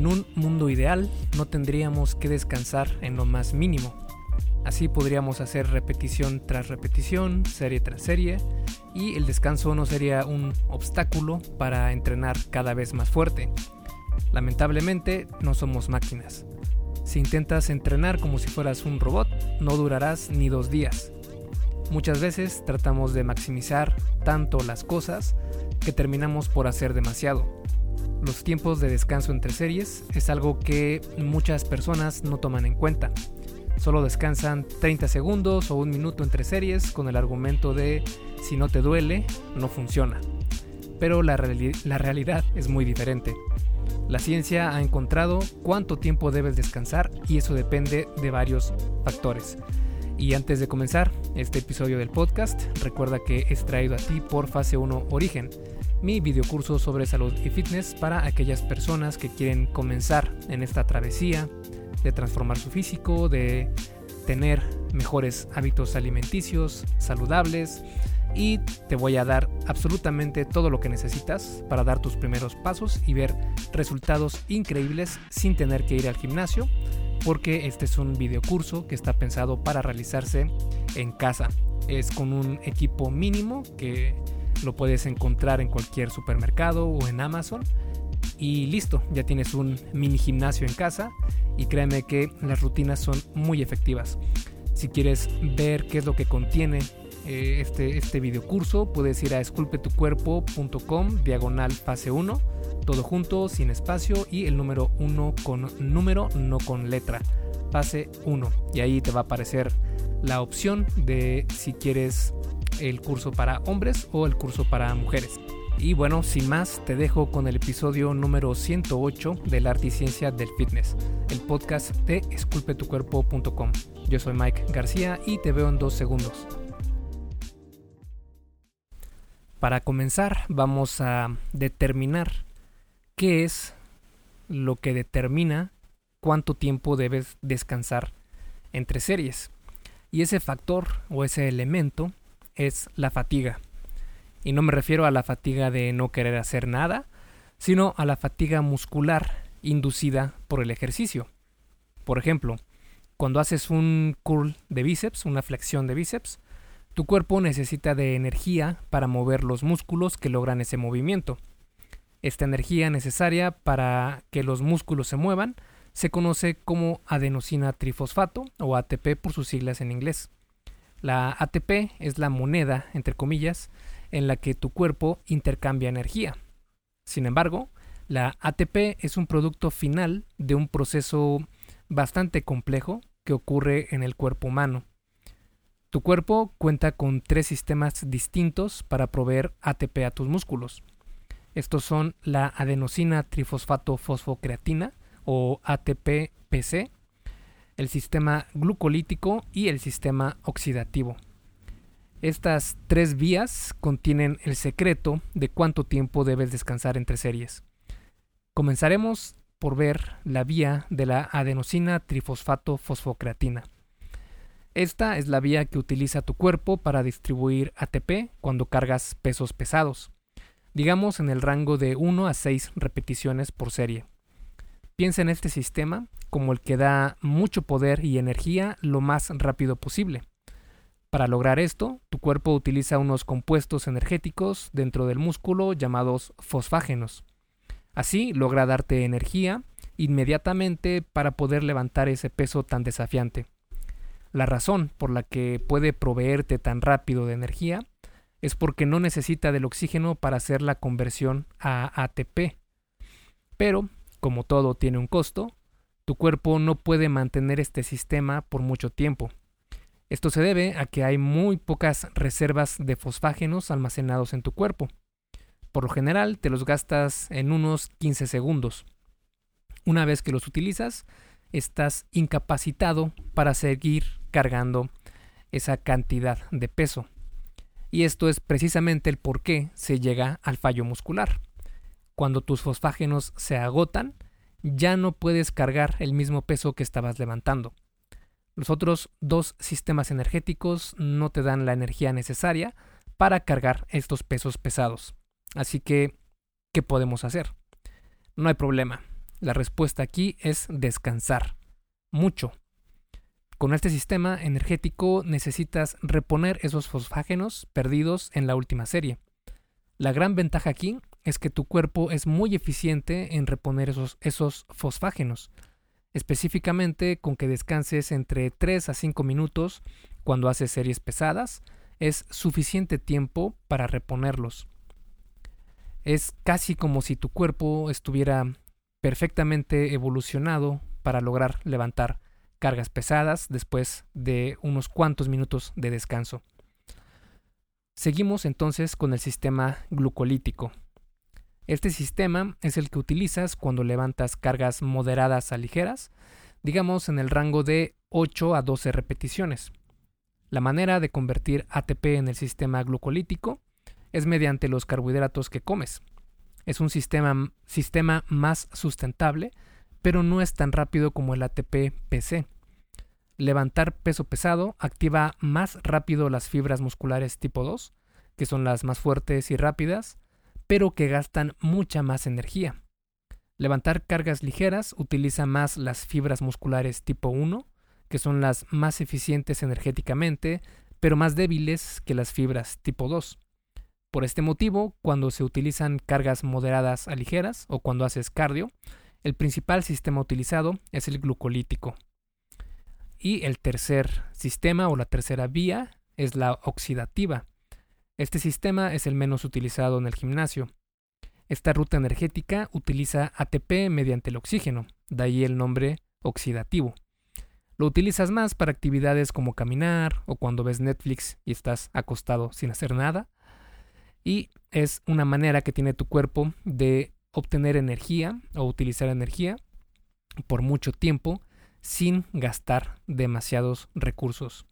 En un mundo ideal no tendríamos que descansar en lo más mínimo. Así podríamos hacer repetición tras repetición, serie tras serie, y el descanso no sería un obstáculo para entrenar cada vez más fuerte. Lamentablemente no somos máquinas. Si intentas entrenar como si fueras un robot, no durarás ni dos días. Muchas veces tratamos de maximizar tanto las cosas que terminamos por hacer demasiado. Los tiempos de descanso entre series es algo que muchas personas no toman en cuenta. Solo descansan 30 segundos o un minuto entre series con el argumento de si no te duele, no funciona. Pero la, realidad es muy diferente. La ciencia ha encontrado cuánto tiempo debes descansar y eso depende de varios factores. Y antes de comenzar este episodio del podcast, recuerda que es traído a ti por Fase 1 Origen, mi videocurso sobre salud y fitness para aquellas personas que quieren comenzar en esta travesía de transformar su físico, de tener mejores hábitos alimenticios, saludables, y te voy a dar absolutamente todo lo que necesitas para dar tus primeros pasos y ver resultados increíbles sin tener que ir al gimnasio porque este es un videocurso que está pensado para realizarse en casa. Es con un equipo mínimo que lo puedes encontrar en cualquier supermercado o en Amazon. Y listo, ya tienes un mini gimnasio en casa y créeme que las rutinas son muy efectivas. Si quieres ver qué es lo que contiene eh, este, este video curso, puedes ir a esculpetucuerpo.com diagonal fase 1, todo junto, sin espacio y el número 1 con número, no con letra, fase 1. Y ahí te va a aparecer la opción de si quieres el curso para hombres o el curso para mujeres. Y bueno, sin más, te dejo con el episodio número 108 de la arte y ciencia del fitness, el podcast de esculpetucuerpo.com. Yo soy Mike García y te veo en dos segundos. Para comenzar, vamos a determinar qué es lo que determina cuánto tiempo debes descansar entre series. Y ese factor o ese elemento es la fatiga. Y no me refiero a la fatiga de no querer hacer nada, sino a la fatiga muscular inducida por el ejercicio. Por ejemplo, cuando haces un curl de bíceps, una flexión de bíceps, tu cuerpo necesita de energía para mover los músculos que logran ese movimiento. Esta energía necesaria para que los músculos se muevan se conoce como adenosina trifosfato o ATP por sus siglas en inglés. La ATP es la moneda, entre comillas, en la que tu cuerpo intercambia energía. Sin embargo, la ATP es un producto final de un proceso bastante complejo que ocurre en el cuerpo humano. Tu cuerpo cuenta con tres sistemas distintos para proveer ATP a tus músculos. Estos son la adenosina trifosfato fosfocreatina o ATP-PC, el sistema glucolítico y el sistema oxidativo. Estas tres vías contienen el secreto de cuánto tiempo debes descansar entre series. Comenzaremos por ver la vía de la adenosina trifosfato fosfocreatina. Esta es la vía que utiliza tu cuerpo para distribuir ATP cuando cargas pesos pesados, digamos en el rango de 1 a 6 repeticiones por serie. Piensa en este sistema como el que da mucho poder y energía lo más rápido posible. Para lograr esto, tu cuerpo utiliza unos compuestos energéticos dentro del músculo llamados fosfágenos. Así logra darte energía inmediatamente para poder levantar ese peso tan desafiante. La razón por la que puede proveerte tan rápido de energía es porque no necesita del oxígeno para hacer la conversión a ATP. Pero, como todo tiene un costo, tu cuerpo no puede mantener este sistema por mucho tiempo. Esto se debe a que hay muy pocas reservas de fosfágenos almacenados en tu cuerpo. Por lo general te los gastas en unos 15 segundos. Una vez que los utilizas, estás incapacitado para seguir cargando esa cantidad de peso. Y esto es precisamente el por qué se llega al fallo muscular. Cuando tus fosfágenos se agotan, ya no puedes cargar el mismo peso que estabas levantando. Los otros dos sistemas energéticos no te dan la energía necesaria para cargar estos pesos pesados. Así que, ¿qué podemos hacer? No hay problema. La respuesta aquí es descansar. Mucho. Con este sistema energético necesitas reponer esos fosfágenos perdidos en la última serie. La gran ventaja aquí es que tu cuerpo es muy eficiente en reponer esos, esos fosfágenos, específicamente con que descanses entre 3 a 5 minutos cuando haces series pesadas, es suficiente tiempo para reponerlos. Es casi como si tu cuerpo estuviera perfectamente evolucionado para lograr levantar cargas pesadas después de unos cuantos minutos de descanso. Seguimos entonces con el sistema glucolítico. Este sistema es el que utilizas cuando levantas cargas moderadas a ligeras, digamos en el rango de 8 a 12 repeticiones. La manera de convertir ATP en el sistema glucolítico es mediante los carbohidratos que comes. Es un sistema, sistema más sustentable pero no es tan rápido como el ATP-PC. Levantar peso pesado activa más rápido las fibras musculares tipo 2, que son las más fuertes y rápidas, pero que gastan mucha más energía. Levantar cargas ligeras utiliza más las fibras musculares tipo 1, que son las más eficientes energéticamente, pero más débiles que las fibras tipo 2. Por este motivo, cuando se utilizan cargas moderadas a ligeras o cuando haces cardio, el principal sistema utilizado es el glucolítico. Y el tercer sistema o la tercera vía es la oxidativa. Este sistema es el menos utilizado en el gimnasio. Esta ruta energética utiliza ATP mediante el oxígeno, de ahí el nombre oxidativo. Lo utilizas más para actividades como caminar o cuando ves Netflix y estás acostado sin hacer nada. Y es una manera que tiene tu cuerpo de obtener energía o utilizar energía por mucho tiempo sin gastar demasiados recursos.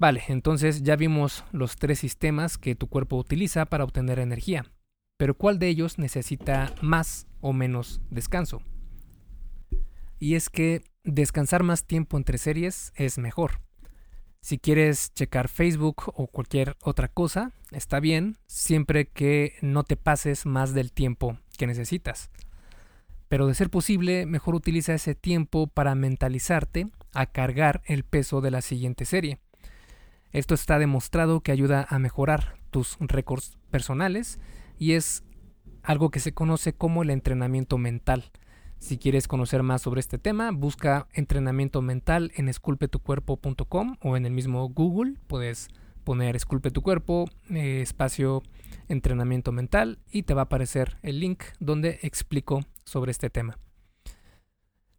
Vale, entonces ya vimos los tres sistemas que tu cuerpo utiliza para obtener energía, pero ¿cuál de ellos necesita más o menos descanso? Y es que descansar más tiempo entre series es mejor. Si quieres checar Facebook o cualquier otra cosa, está bien, siempre que no te pases más del tiempo que necesitas. Pero de ser posible, mejor utiliza ese tiempo para mentalizarte a cargar el peso de la siguiente serie. Esto está demostrado que ayuda a mejorar tus récords personales y es algo que se conoce como el entrenamiento mental. Si quieres conocer más sobre este tema, busca entrenamiento mental en esculpetucuerpo.com o en el mismo Google. Puedes poner esculpe tu cuerpo, eh, espacio entrenamiento mental y te va a aparecer el link donde explico sobre este tema.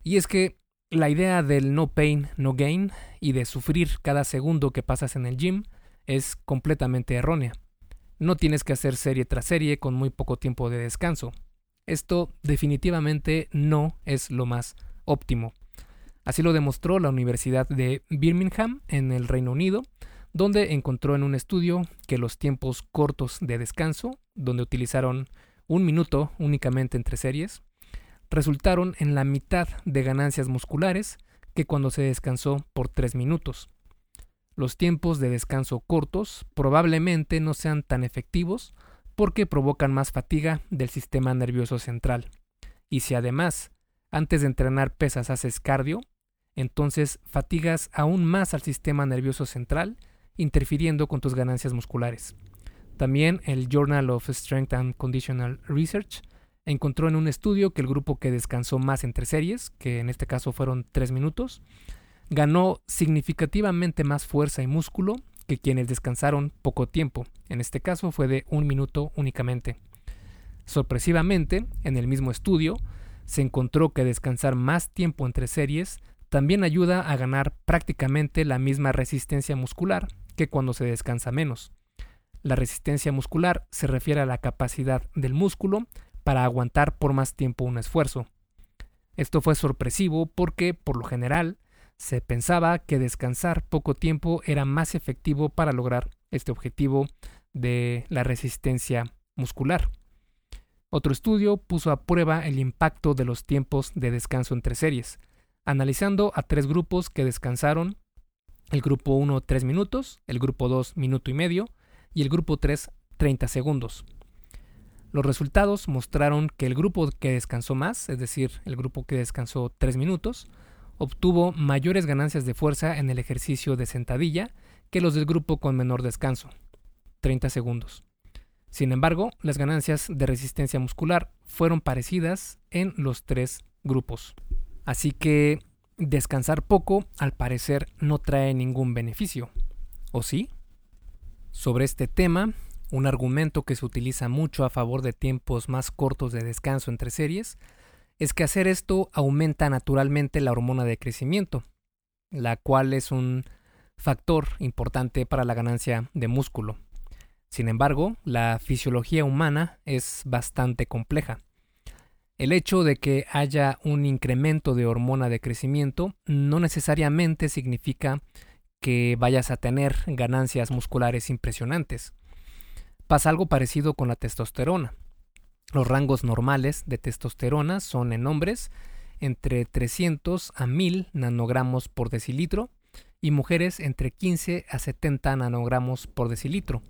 Y es que la idea del no pain, no gain y de sufrir cada segundo que pasas en el gym es completamente errónea. No tienes que hacer serie tras serie con muy poco tiempo de descanso. Esto definitivamente no es lo más óptimo. Así lo demostró la Universidad de Birmingham en el Reino Unido, donde encontró en un estudio que los tiempos cortos de descanso, donde utilizaron un minuto únicamente entre series, resultaron en la mitad de ganancias musculares que cuando se descansó por tres minutos. Los tiempos de descanso cortos probablemente no sean tan efectivos porque provocan más fatiga del sistema nervioso central. Y si además, antes de entrenar pesas haces cardio, entonces fatigas aún más al sistema nervioso central, interfiriendo con tus ganancias musculares. También el Journal of Strength and Conditional Research encontró en un estudio que el grupo que descansó más entre series, que en este caso fueron 3 minutos, ganó significativamente más fuerza y músculo que quienes descansaron poco tiempo, en este caso fue de un minuto únicamente. Sorpresivamente, en el mismo estudio, se encontró que descansar más tiempo entre series también ayuda a ganar prácticamente la misma resistencia muscular que cuando se descansa menos. La resistencia muscular se refiere a la capacidad del músculo para aguantar por más tiempo un esfuerzo. Esto fue sorpresivo porque, por lo general, se pensaba que descansar poco tiempo era más efectivo para lograr este objetivo de la resistencia muscular. Otro estudio puso a prueba el impacto de los tiempos de descanso entre series, analizando a tres grupos que descansaron, el grupo 1 3 minutos, el grupo 2 minuto y medio y el grupo 3 30 segundos. Los resultados mostraron que el grupo que descansó más, es decir, el grupo que descansó 3 minutos, obtuvo mayores ganancias de fuerza en el ejercicio de sentadilla que los del grupo con menor descanso, 30 segundos. Sin embargo, las ganancias de resistencia muscular fueron parecidas en los tres grupos. Así que descansar poco al parecer no trae ningún beneficio. ¿O sí? Sobre este tema, un argumento que se utiliza mucho a favor de tiempos más cortos de descanso entre series es que hacer esto aumenta naturalmente la hormona de crecimiento, la cual es un factor importante para la ganancia de músculo. Sin embargo, la fisiología humana es bastante compleja. El hecho de que haya un incremento de hormona de crecimiento no necesariamente significa que vayas a tener ganancias musculares impresionantes. Pasa algo parecido con la testosterona. Los rangos normales de testosterona son en hombres entre 300 a 1000 nanogramos por decilitro y mujeres entre 15 a 70 nanogramos por decilitro.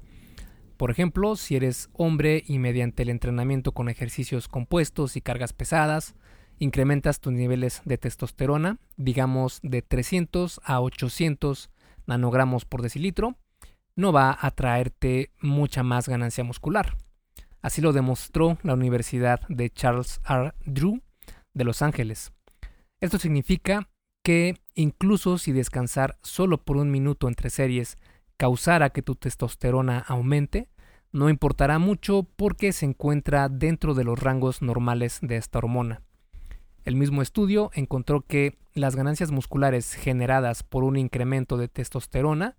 Por ejemplo, si eres hombre y mediante el entrenamiento con ejercicios compuestos y cargas pesadas, incrementas tus niveles de testosterona, digamos de 300 a 800 nanogramos por decilitro, no va a traerte mucha más ganancia muscular. Así lo demostró la Universidad de Charles R. Drew de Los Ángeles. Esto significa que incluso si descansar solo por un minuto entre series causara que tu testosterona aumente, no importará mucho porque se encuentra dentro de los rangos normales de esta hormona. El mismo estudio encontró que las ganancias musculares generadas por un incremento de testosterona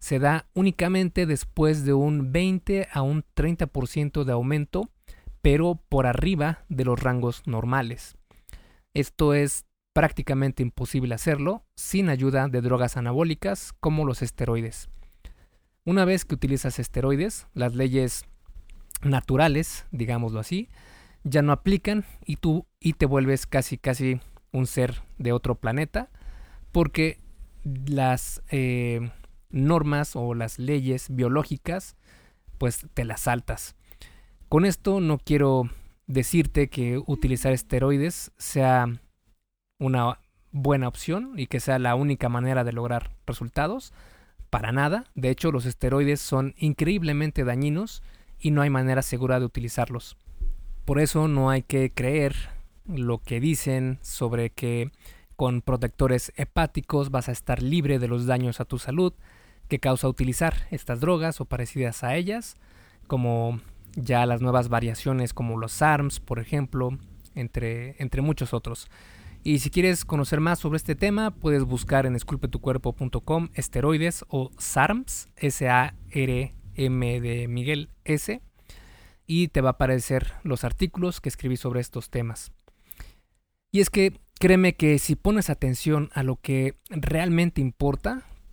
se da únicamente después de un 20 a un 30% de aumento, pero por arriba de los rangos normales. Esto es prácticamente imposible hacerlo sin ayuda de drogas anabólicas como los esteroides. Una vez que utilizas esteroides, las leyes naturales, digámoslo así, ya no aplican y tú y te vuelves casi casi un ser de otro planeta porque las eh, normas o las leyes biológicas pues te las saltas. Con esto no quiero decirte que utilizar esteroides sea una buena opción y que sea la única manera de lograr resultados, para nada. De hecho, los esteroides son increíblemente dañinos y no hay manera segura de utilizarlos. Por eso no hay que creer lo que dicen sobre que con protectores hepáticos vas a estar libre de los daños a tu salud que causa utilizar estas drogas o parecidas a ellas, como ya las nuevas variaciones como los ARMS, por ejemplo, entre, entre muchos otros. Y si quieres conocer más sobre este tema, puedes buscar en esculpetucuerpo.com esteroides o SARMS, S-A-R-M de Miguel S, y te va a aparecer los artículos que escribí sobre estos temas. Y es que créeme que si pones atención a lo que realmente importa,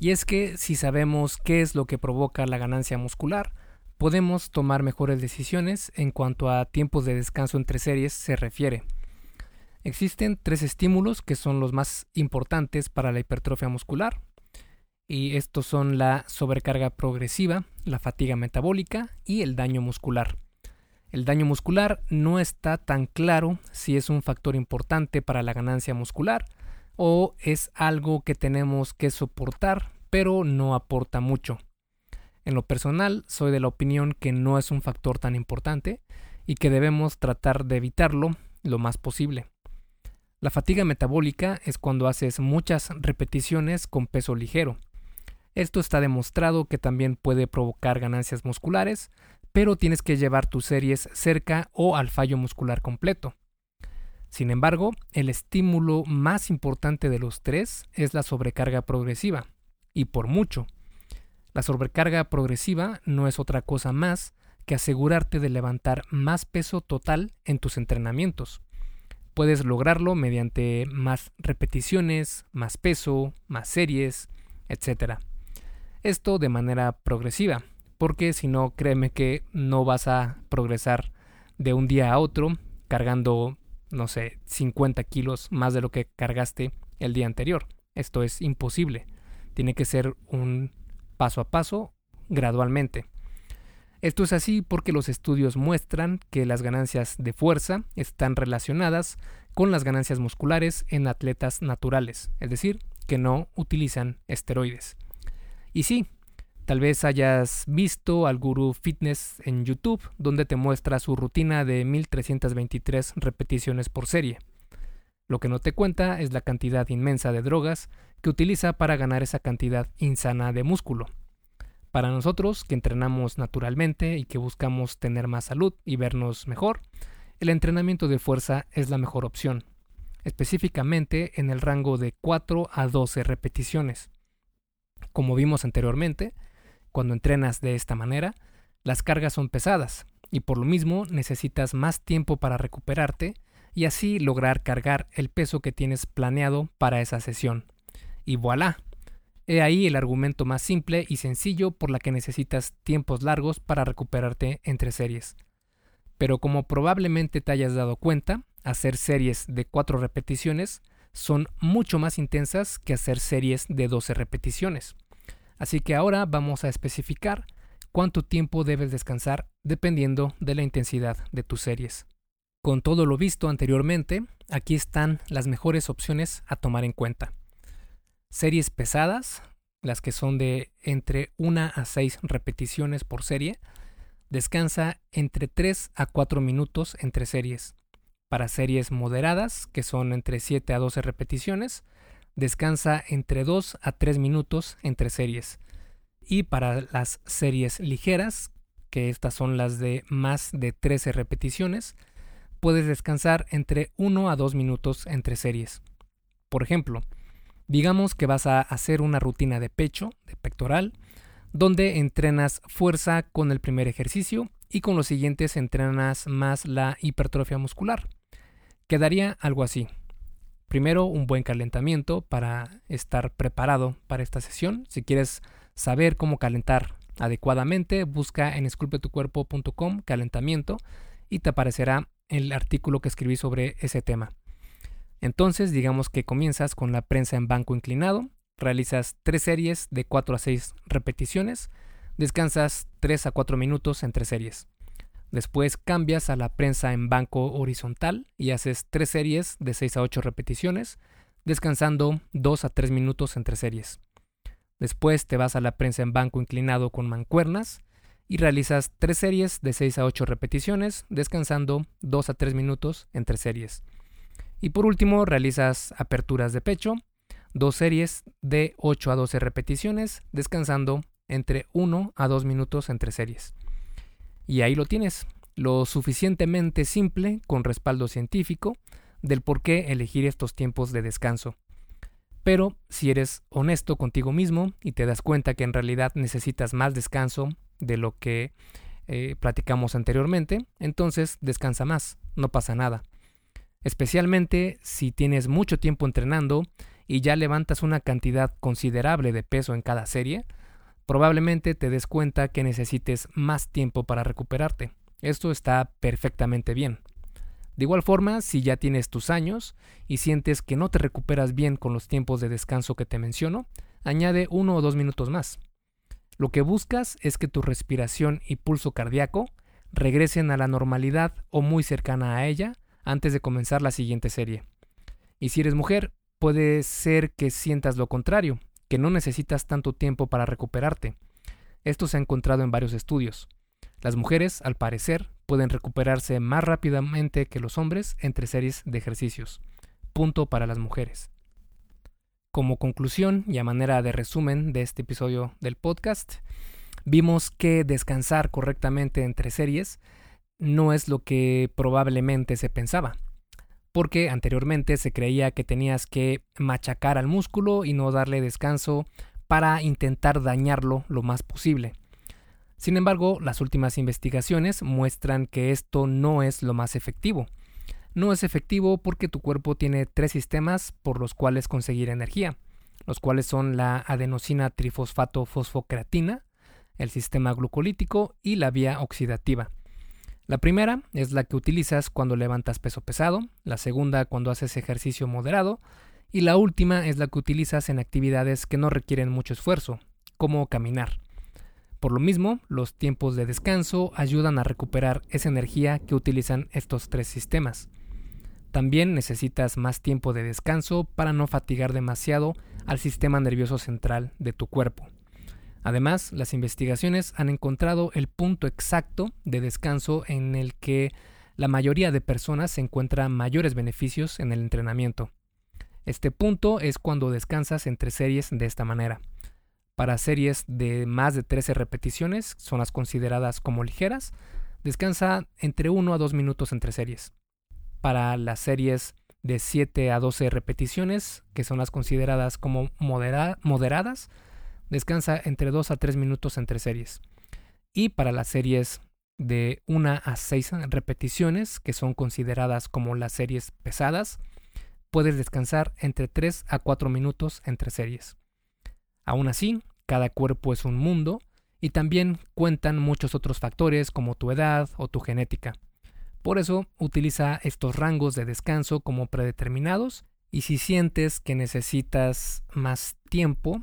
Y es que si sabemos qué es lo que provoca la ganancia muscular, podemos tomar mejores decisiones en cuanto a tiempos de descanso entre series se refiere. Existen tres estímulos que son los más importantes para la hipertrofia muscular. Y estos son la sobrecarga progresiva, la fatiga metabólica y el daño muscular. El daño muscular no está tan claro si es un factor importante para la ganancia muscular o es algo que tenemos que soportar pero no aporta mucho. En lo personal, soy de la opinión que no es un factor tan importante y que debemos tratar de evitarlo lo más posible. La fatiga metabólica es cuando haces muchas repeticiones con peso ligero. Esto está demostrado que también puede provocar ganancias musculares, pero tienes que llevar tus series cerca o al fallo muscular completo. Sin embargo, el estímulo más importante de los tres es la sobrecarga progresiva, y por mucho. La sobrecarga progresiva no es otra cosa más que asegurarte de levantar más peso total en tus entrenamientos. Puedes lograrlo mediante más repeticiones, más peso, más series, etc. Esto de manera progresiva, porque si no, créeme que no vas a progresar de un día a otro cargando, no sé, 50 kilos más de lo que cargaste el día anterior. Esto es imposible. Tiene que ser un paso a paso, gradualmente. Esto es así porque los estudios muestran que las ganancias de fuerza están relacionadas con las ganancias musculares en atletas naturales, es decir, que no utilizan esteroides. Y sí, tal vez hayas visto al gurú fitness en YouTube donde te muestra su rutina de 1323 repeticiones por serie. Lo que no te cuenta es la cantidad inmensa de drogas que utiliza para ganar esa cantidad insana de músculo. Para nosotros que entrenamos naturalmente y que buscamos tener más salud y vernos mejor, el entrenamiento de fuerza es la mejor opción, específicamente en el rango de 4 a 12 repeticiones. Como vimos anteriormente, cuando entrenas de esta manera, las cargas son pesadas y por lo mismo necesitas más tiempo para recuperarte y así lograr cargar el peso que tienes planeado para esa sesión. Y voilà, He ahí el argumento más simple y sencillo por la que necesitas tiempos largos para recuperarte entre series. Pero como probablemente te hayas dado cuenta, hacer series de 4 repeticiones son mucho más intensas que hacer series de 12 repeticiones. Así que ahora vamos a especificar cuánto tiempo debes descansar dependiendo de la intensidad de tus series. Con todo lo visto anteriormente, aquí están las mejores opciones a tomar en cuenta. Series pesadas, las que son de entre 1 a 6 repeticiones por serie, descansa entre 3 a 4 minutos entre series. Para series moderadas, que son entre 7 a 12 repeticiones, descansa entre 2 a 3 minutos entre series. Y para las series ligeras, que estas son las de más de 13 repeticiones, puedes descansar entre 1 a 2 minutos entre series. Por ejemplo, Digamos que vas a hacer una rutina de pecho, de pectoral, donde entrenas fuerza con el primer ejercicio y con los siguientes entrenas más la hipertrofia muscular. Quedaría algo así. Primero un buen calentamiento para estar preparado para esta sesión. Si quieres saber cómo calentar adecuadamente, busca en esculpetucuerpo.com calentamiento y te aparecerá el artículo que escribí sobre ese tema. Entonces, digamos que comienzas con la prensa en banco inclinado, realizas tres series de 4 a 6 repeticiones, descansas 3 a 4 minutos entre series. Después cambias a la prensa en banco horizontal y haces tres series de 6 a 8 repeticiones, descansando 2 a 3 minutos entre series. Después te vas a la prensa en banco inclinado con mancuernas y realizas tres series de 6 a 8 repeticiones, descansando 2 a 3 minutos entre series. Y por último, realizas aperturas de pecho, dos series de 8 a 12 repeticiones, descansando entre 1 a 2 minutos entre series. Y ahí lo tienes, lo suficientemente simple, con respaldo científico, del por qué elegir estos tiempos de descanso. Pero si eres honesto contigo mismo y te das cuenta que en realidad necesitas más descanso de lo que eh, platicamos anteriormente, entonces descansa más, no pasa nada especialmente si tienes mucho tiempo entrenando y ya levantas una cantidad considerable de peso en cada serie, probablemente te des cuenta que necesites más tiempo para recuperarte. Esto está perfectamente bien. De igual forma, si ya tienes tus años y sientes que no te recuperas bien con los tiempos de descanso que te menciono, añade uno o dos minutos más. Lo que buscas es que tu respiración y pulso cardíaco regresen a la normalidad o muy cercana a ella antes de comenzar la siguiente serie. Y si eres mujer, puede ser que sientas lo contrario, que no necesitas tanto tiempo para recuperarte. Esto se ha encontrado en varios estudios. Las mujeres, al parecer, pueden recuperarse más rápidamente que los hombres entre series de ejercicios. Punto para las mujeres. Como conclusión y a manera de resumen de este episodio del podcast, vimos que descansar correctamente entre series no es lo que probablemente se pensaba, porque anteriormente se creía que tenías que machacar al músculo y no darle descanso para intentar dañarlo lo más posible. Sin embargo, las últimas investigaciones muestran que esto no es lo más efectivo. No es efectivo porque tu cuerpo tiene tres sistemas por los cuales conseguir energía, los cuales son la adenosina trifosfato fosfocreatina, el sistema glucolítico y la vía oxidativa. La primera es la que utilizas cuando levantas peso pesado, la segunda cuando haces ejercicio moderado y la última es la que utilizas en actividades que no requieren mucho esfuerzo, como caminar. Por lo mismo, los tiempos de descanso ayudan a recuperar esa energía que utilizan estos tres sistemas. También necesitas más tiempo de descanso para no fatigar demasiado al sistema nervioso central de tu cuerpo. Además, las investigaciones han encontrado el punto exacto de descanso en el que la mayoría de personas encuentra mayores beneficios en el entrenamiento. Este punto es cuando descansas entre series de esta manera. Para series de más de 13 repeticiones, son las consideradas como ligeras, descansa entre 1 a 2 minutos entre series. Para las series de 7 a 12 repeticiones, que son las consideradas como moderadas, descansa entre 2 a 3 minutos entre series. Y para las series de 1 a 6 repeticiones, que son consideradas como las series pesadas, puedes descansar entre 3 a 4 minutos entre series. Aún así, cada cuerpo es un mundo y también cuentan muchos otros factores como tu edad o tu genética. Por eso utiliza estos rangos de descanso como predeterminados y si sientes que necesitas más tiempo